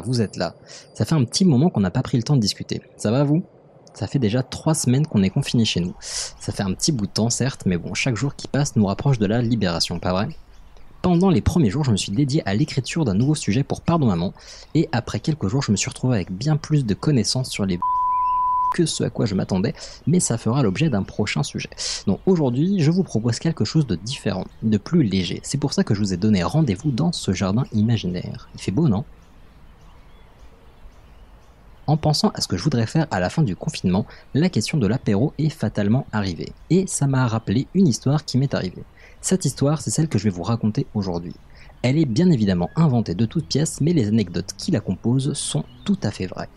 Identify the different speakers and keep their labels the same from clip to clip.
Speaker 1: Vous êtes là. Ça fait un petit moment qu'on n'a pas pris le temps de discuter. Ça va vous? Ça fait déjà trois semaines qu'on est confinés chez nous. Ça fait un petit bout de temps certes, mais bon, chaque jour qui passe nous rapproche de la libération, pas vrai? Pendant les premiers jours, je me suis dédié à l'écriture d'un nouveau sujet pour Pardon Maman, et après quelques jours, je me suis retrouvé avec bien plus de connaissances sur les que ce à quoi je m'attendais, mais ça fera l'objet d'un prochain sujet. Donc aujourd'hui, je vous propose quelque chose de différent, de plus léger. C'est pour ça que je vous ai donné rendez-vous dans ce jardin imaginaire. Il fait beau, non? En pensant à ce que je voudrais faire à la fin du confinement, la question de l'apéro est fatalement arrivée. Et ça m'a rappelé une histoire qui m'est arrivée. Cette histoire, c'est celle que je vais vous raconter aujourd'hui. Elle est bien évidemment inventée de toutes pièces, mais les anecdotes qui la composent sont tout à fait vraies.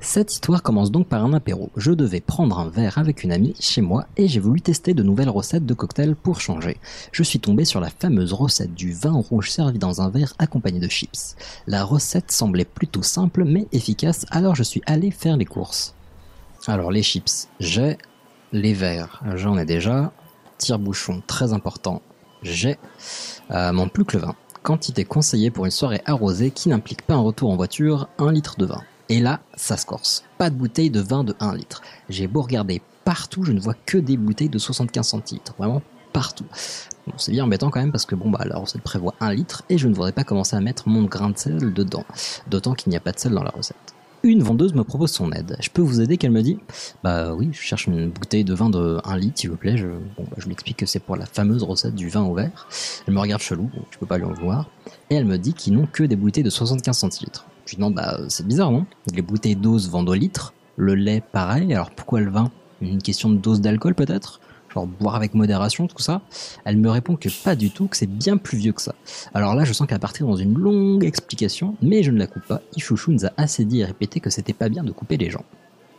Speaker 1: Cette histoire commence donc par un apéro. Je devais prendre un verre avec une amie chez moi et j'ai voulu tester de nouvelles recettes de cocktails pour changer. Je suis tombé sur la fameuse recette du vin rouge servi dans un verre accompagné de chips. La recette semblait plutôt simple mais efficace alors je suis allé faire les courses. Alors les chips, j'ai les verres, j'en ai déjà. Tire-bouchon très important, j'ai. Euh, mon plus que le vin. Quantité conseillée pour une soirée arrosée qui n'implique pas un retour en voiture, 1 litre de vin. Et là, ça se corse. Pas de bouteille de vin de 1 litre. J'ai beau regarder partout, je ne vois que des bouteilles de 75 centilitres. Vraiment partout. C'est bien embêtant quand même parce que bon bah la recette prévoit 1 litre et je ne voudrais pas commencer à mettre mon grain de sel dedans. D'autant qu'il n'y a pas de sel dans la recette. Une vendeuse me propose son aide. Je peux vous aider qu'elle me dit Bah oui, je cherche une bouteille de vin de 1 litre s'il vous plaît. Je, bon, bah, que c'est pour la fameuse recette du vin au verre. Elle me regarde chelou, bon, je peux pas lui en vouloir. Et elle me dit qu'ils n'ont que des bouteilles de 75 centilitres. Je demande, bah, c'est bizarre, non? Les bouteilles d'eau vendent au litre, le lait pareil, alors pourquoi le vin? Une question de dose d'alcool peut-être? Genre boire avec modération, tout ça? Elle me répond que pas du tout, que c'est bien plus vieux que ça. Alors là, je sens qu'elle partir dans une longue explication, mais je ne la coupe pas. Ichouchou nous a assez dit et répété que c'était pas bien de couper les gens.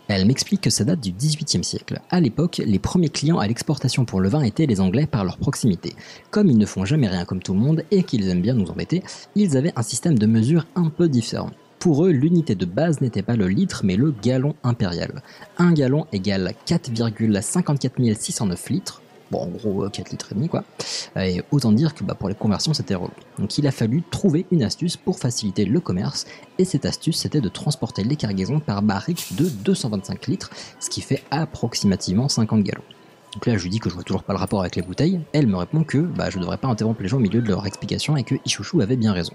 Speaker 1: Elle m'explique que ça date du XVIIIe siècle. À l'époque, les premiers clients à l'exportation pour le vin étaient les Anglais par leur proximité. Comme ils ne font jamais rien comme tout le monde et qu'ils aiment bien nous embêter, ils avaient un système de mesure un peu différent. Pour eux, l'unité de base n'était pas le litre, mais le gallon impérial. Un gallon égale 4,54 609 litres. Bon, en gros, 4 litres et demi, quoi. Et autant dire que bah, pour les conversions, c'était relou. Donc il a fallu trouver une astuce pour faciliter le commerce, et cette astuce, c'était de transporter les cargaisons par barrique de 225 litres, ce qui fait approximativement 50 gallons. Donc là, je lui dis que je vois toujours pas le rapport avec les bouteilles. Elle me répond que bah, je devrais pas interrompre les gens au milieu de leur explication et que Ichouchou avait bien raison.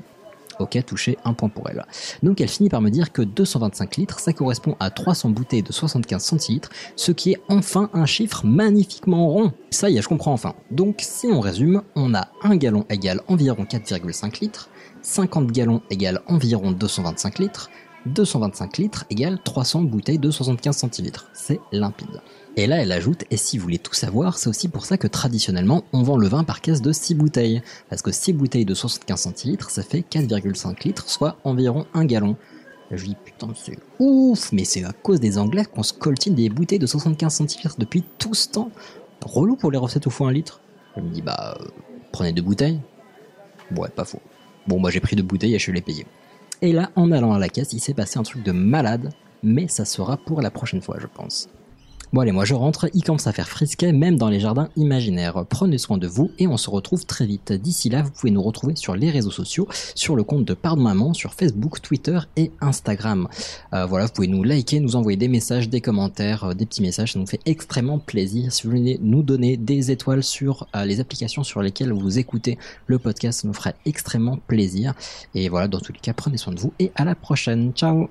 Speaker 1: Ok, touché, un point pour elle. Donc elle finit par me dire que 225 litres, ça correspond à 300 bouteilles de 75 centilitres, ce qui est enfin un chiffre magnifiquement rond. Ça y est, je comprends enfin. Donc si on résume, on a 1 gallon égale environ 4,5 litres, 50 gallons égale environ 225 litres, 225 litres égale 300 bouteilles de 75 centilitres. C'est limpide. Et là, elle ajoute, et si vous voulez tout savoir, c'est aussi pour ça que traditionnellement, on vend le vin par caisse de 6 bouteilles. Parce que 6 bouteilles de 75 centilitres, ça fait 4,5 litres, soit environ 1 gallon. Là, je dis, putain, c'est ouf, mais c'est à cause des Anglais qu'on se coltine des bouteilles de 75 centilitres depuis tout ce temps. Relou pour les recettes au fond 1 litre. Elle me dit, bah, euh, prenez deux bouteilles. Ouais, pas faux. Bon, moi j'ai pris deux bouteilles et je les payer. Et là, en allant à la caisse, il s'est passé un truc de malade, mais ça sera pour la prochaine fois, je pense. Bon allez, moi je rentre, il commence à faire frisquet même dans les jardins imaginaires. Prenez soin de vous et on se retrouve très vite. D'ici là, vous pouvez nous retrouver sur les réseaux sociaux, sur le compte de Pardon Maman, sur Facebook, Twitter et Instagram. Euh, voilà, vous pouvez nous liker, nous envoyer des messages, des commentaires, euh, des petits messages, ça nous fait extrêmement plaisir. Si vous voulez nous donner des étoiles sur euh, les applications sur lesquelles vous écoutez le podcast, ça nous ferait extrêmement plaisir. Et voilà, dans tous les cas, prenez soin de vous et à la prochaine. Ciao